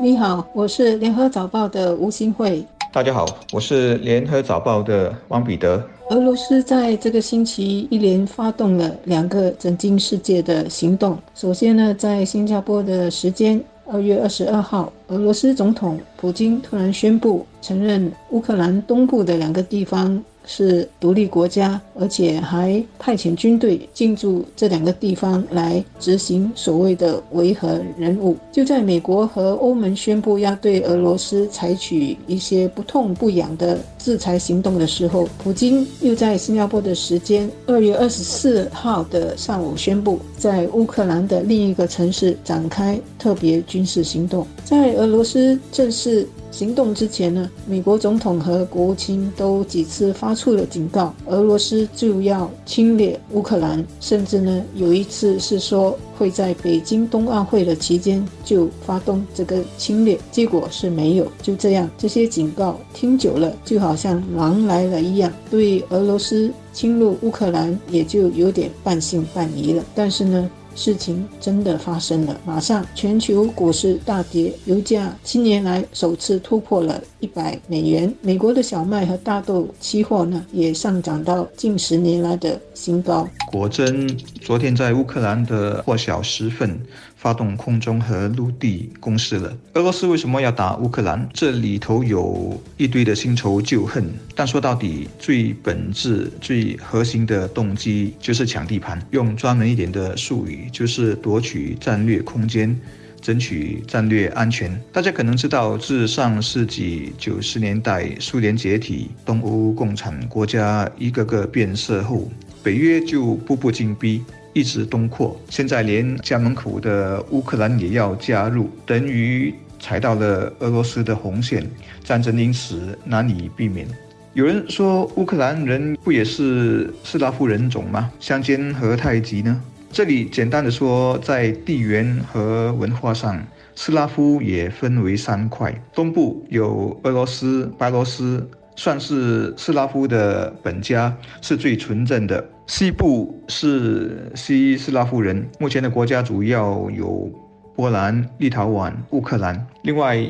你好，我是联合早报的吴新慧。大家好，我是联合早报的汪彼得。俄罗斯在这个星期一连发动了两个震惊世界的行动。首先呢，在新加坡的时间二月二十二号，俄罗斯总统普京突然宣布承认乌克兰东部的两个地方。是独立国家，而且还派遣军队进驻这两个地方来执行所谓的维和任务。就在美国和欧盟宣布要对俄罗斯采取一些不痛不痒的制裁行动的时候，普京又在新加坡的时间二月二十四号的上午宣布，在乌克兰的另一个城市展开特别军事行动。在俄罗斯正式。行动之前呢，美国总统和国务卿都几次发出了警告，俄罗斯就要侵略乌克兰，甚至呢有一次是说会在北京冬奥会的期间就发动这个侵略，结果是没有。就这样，这些警告听久了，就好像狼来了一样，对俄罗斯侵入乌克兰也就有点半信半疑了。但是呢。事情真的发生了，马上全球股市大跌，油价七年来首次突破了一百美元。美国的小麦和大豆期货呢，也上涨到近十年来的新高。果真，昨天在乌克兰的破晓时分。发动空中和陆地攻势了。俄罗斯为什么要打乌克兰？这里头有一堆的新仇旧恨。但说到底，最本质、最核心的动机就是抢地盘。用专门一点的术语，就是夺取战略空间，争取战略安全。大家可能知道，自上世纪九十年代苏联解体，东欧共产国家一个个变色后，北约就步步紧逼。一直东扩，现在连家门口的乌克兰也要加入，等于踩到了俄罗斯的红线，战争因此难以避免。有人说，乌克兰人不也是斯拉夫人种吗？相煎何太急呢？这里简单的说，在地缘和文化上，斯拉夫也分为三块：东部有俄罗斯、白罗斯。算是斯拉夫的本家，是最纯正的。西部是西斯拉夫人，目前的国家主要有波兰、立陶宛、乌克兰。另外，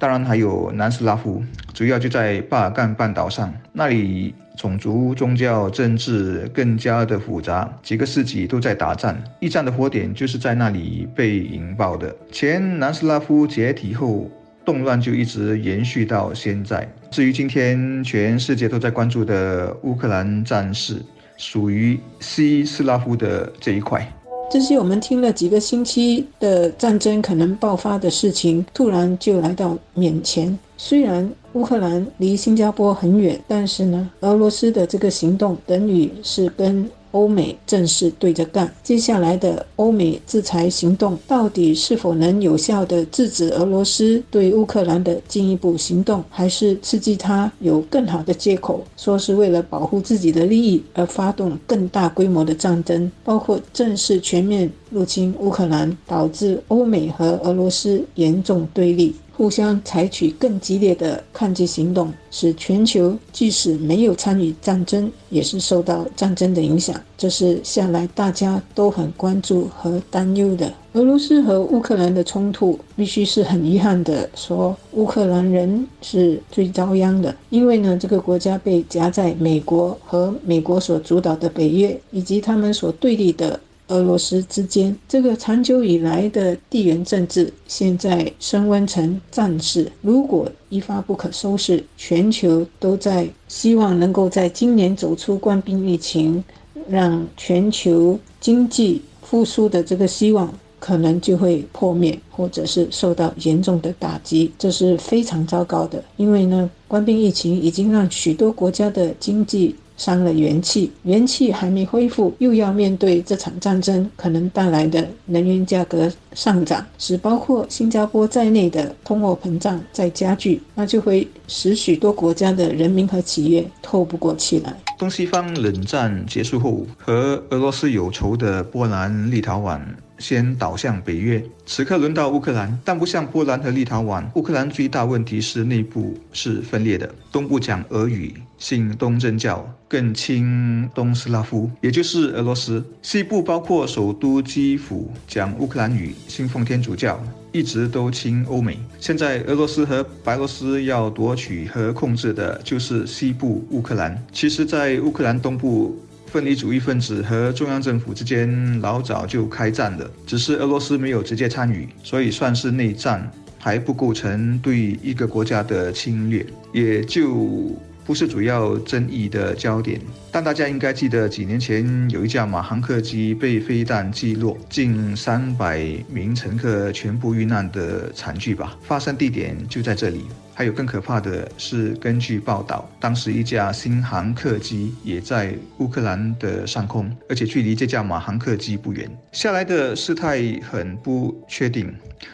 当然还有南斯拉夫，主要就在巴尔干半岛上，那里种族、宗教、政治更加的复杂，几个世纪都在打仗。一战的火点就是在那里被引爆的。前南斯拉夫解体后。动乱就一直延续到现在。至于今天全世界都在关注的乌克兰战事，属于西斯拉夫的这一块。这些我们听了几个星期的战争可能爆发的事情，突然就来到面前。虽然乌克兰离新加坡很远，但是呢，俄罗斯的这个行动等于是跟。欧美正式对着干，接下来的欧美制裁行动到底是否能有效地制止俄罗斯对乌克兰的进一步行动，还是刺激他有更好的借口，说是为了保护自己的利益而发动更大规模的战争，包括正式全面入侵乌克兰，导致欧美和俄罗斯严重对立？互相采取更激烈的抗击行动，使全球即使没有参与战争，也是受到战争的影响。这是向来大家都很关注和担忧的。俄罗斯和乌克兰的冲突，必须是很遗憾的说，乌克兰人是最遭殃的，因为呢，这个国家被夹在美国和美国所主导的北约以及他们所对立的。俄罗斯之间这个长久以来的地缘政治，现在升温成战事。如果一发不可收拾，全球都在希望能够在今年走出冠病疫情，让全球经济复苏的这个希望可能就会破灭，或者是受到严重的打击。这是非常糟糕的，因为呢，冠病疫情已经让许多国家的经济。伤了元气，元气还没恢复，又要面对这场战争可能带来的能源价格上涨，使包括新加坡在内的通货膨胀在加剧，那就会使许多国家的人民和企业透不过气来。东西方冷战结束后，和俄罗斯有仇的波兰、立陶宛。先倒向北约。此刻轮到乌克兰，但不像波兰和立陶宛，乌克兰最大问题是内部是分裂的，东部讲俄语，信东正教，更亲东斯拉夫，也就是俄罗斯；西部包括首都基辅，讲乌克兰语，信奉天主教，一直都亲欧美。现在俄罗斯和白罗斯要夺取和控制的就是西部乌克兰。其实，在乌克兰东部。分离主义分子和中央政府之间老早就开战了，只是俄罗斯没有直接参与，所以算是内战，还不构成对一个国家的侵略，也就不是主要争议的焦点。但大家应该记得，几年前有一架马航客机被飞弹击落，近三百名乘客全部遇难的惨剧吧？发生地点就在这里。还有更可怕的是，根据报道，当时一架新航客机也在乌克兰的上空，而且距离这架马航客机不远。下来的事态很不确定，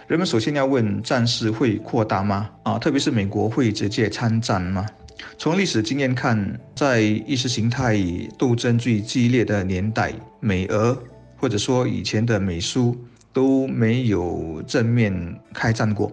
人们首先要问：战事会扩大吗？啊，特别是美国会直接参战吗？从历史经验看，在意识形态斗争最激烈的年代，美俄或者说以前的美苏。都没有正面开战过，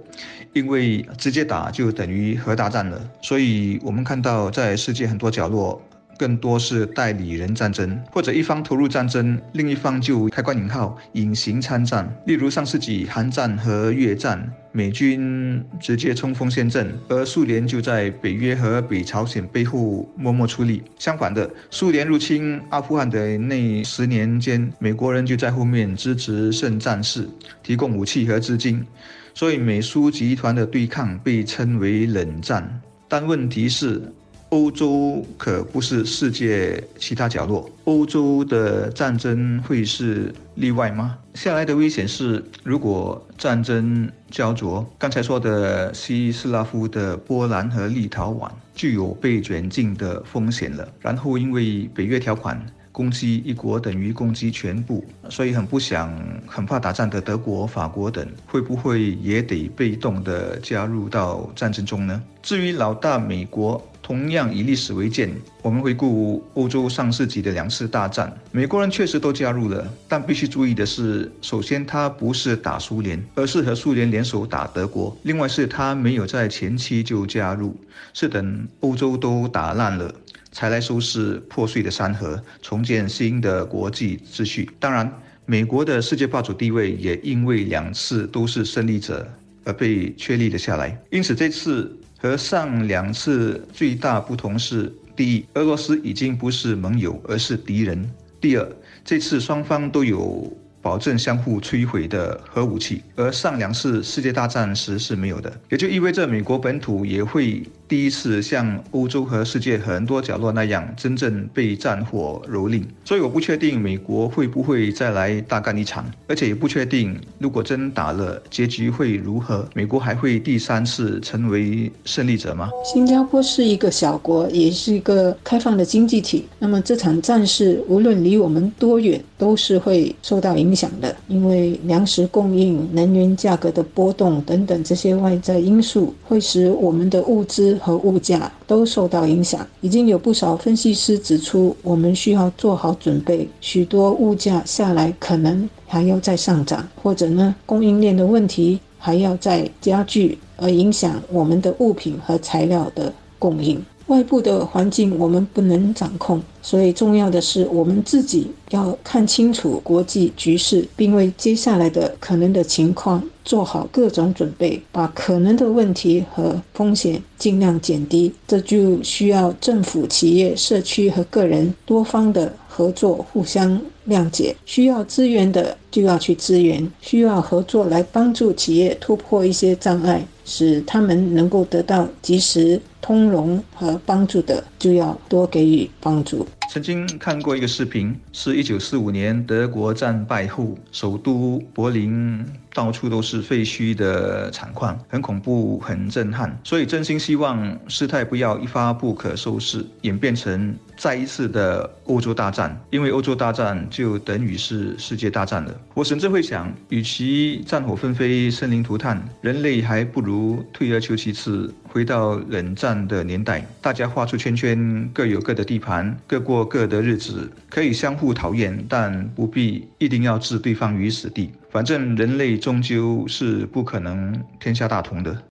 因为直接打就等于核大战了。所以，我们看到在世界很多角落。更多是代理人战争，或者一方投入战争，另一方就开关引号隐形参战。例如上世纪韩战和越战，美军直接冲锋陷阵，而苏联就在北约和北朝鲜背后默默出力。相反的，苏联入侵阿富汗的那十年间，美国人就在后面支持圣战士，提供武器和资金。所以美苏集团的对抗被称为冷战。但问题是。欧洲可不是世界其他角落，欧洲的战争会是例外吗？下来的危险是，如果战争焦灼，刚才说的西斯拉夫的波兰和立陶宛就有被卷进的风险了。然后因为北约条款。攻击一国等于攻击全部，所以很不想、很怕打仗的德国、法国等，会不会也得被动的加入到战争中呢？至于老大美国，同样以历史为鉴，我们回顾欧洲上世纪的两次大战，美国人确实都加入了，但必须注意的是，首先他不是打苏联，而是和苏联联手打德国；另外是他没有在前期就加入，是等欧洲都打烂了。才来收拾破碎的山河，重建新的国际秩序。当然，美国的世界霸主地位也因为两次都是胜利者而被确立了下来。因此，这次和上两次最大不同是：第一，俄罗斯已经不是盟友，而是敌人；第二，这次双方都有。保证相互摧毁的核武器，而上两次世界大战时是没有的，也就意味着美国本土也会第一次像欧洲和世界很多角落那样真正被战火蹂躏。所以我不确定美国会不会再来大干一场，而且也不确定如果真打了，结局会如何？美国还会第三次成为胜利者吗？新加坡是一个小国，也是一个开放的经济体。那么这场战事无论离我们多远，都是会受到影。响的，因为粮食供应、能源价格的波动等等这些外在因素，会使我们的物资和物价都受到影响。已经有不少分析师指出，我们需要做好准备，许多物价下来可能还要再上涨，或者呢，供应链的问题还要再加剧，而影响我们的物品和材料的供应。外部的环境我们不能掌控，所以重要的是我们自己要看清楚国际局势，并为接下来的可能的情况做好各种准备，把可能的问题和风险尽量减低。这就需要政府、企业、社区和个人多方的合作，互相谅解。需要资源的就要去支援，需要合作来帮助企业突破一些障碍。使他们能够得到及时通融和帮助的，就要多给予帮助。曾经看过一个视频，是一九四五年德国战败后，首都柏林到处都是废墟的惨况，很恐怖，很震撼。所以真心希望事态不要一发不可收拾，演变成再一次的欧洲大战，因为欧洲大战就等于是世界大战了。我甚至会想，与其战火纷飞、生灵涂炭，人类还不如退而求其次。回到冷战的年代，大家画出圈圈，各有各的地盘，各过各的日子，可以相互讨厌，但不必一定要置对方于死地。反正人类终究是不可能天下大同的。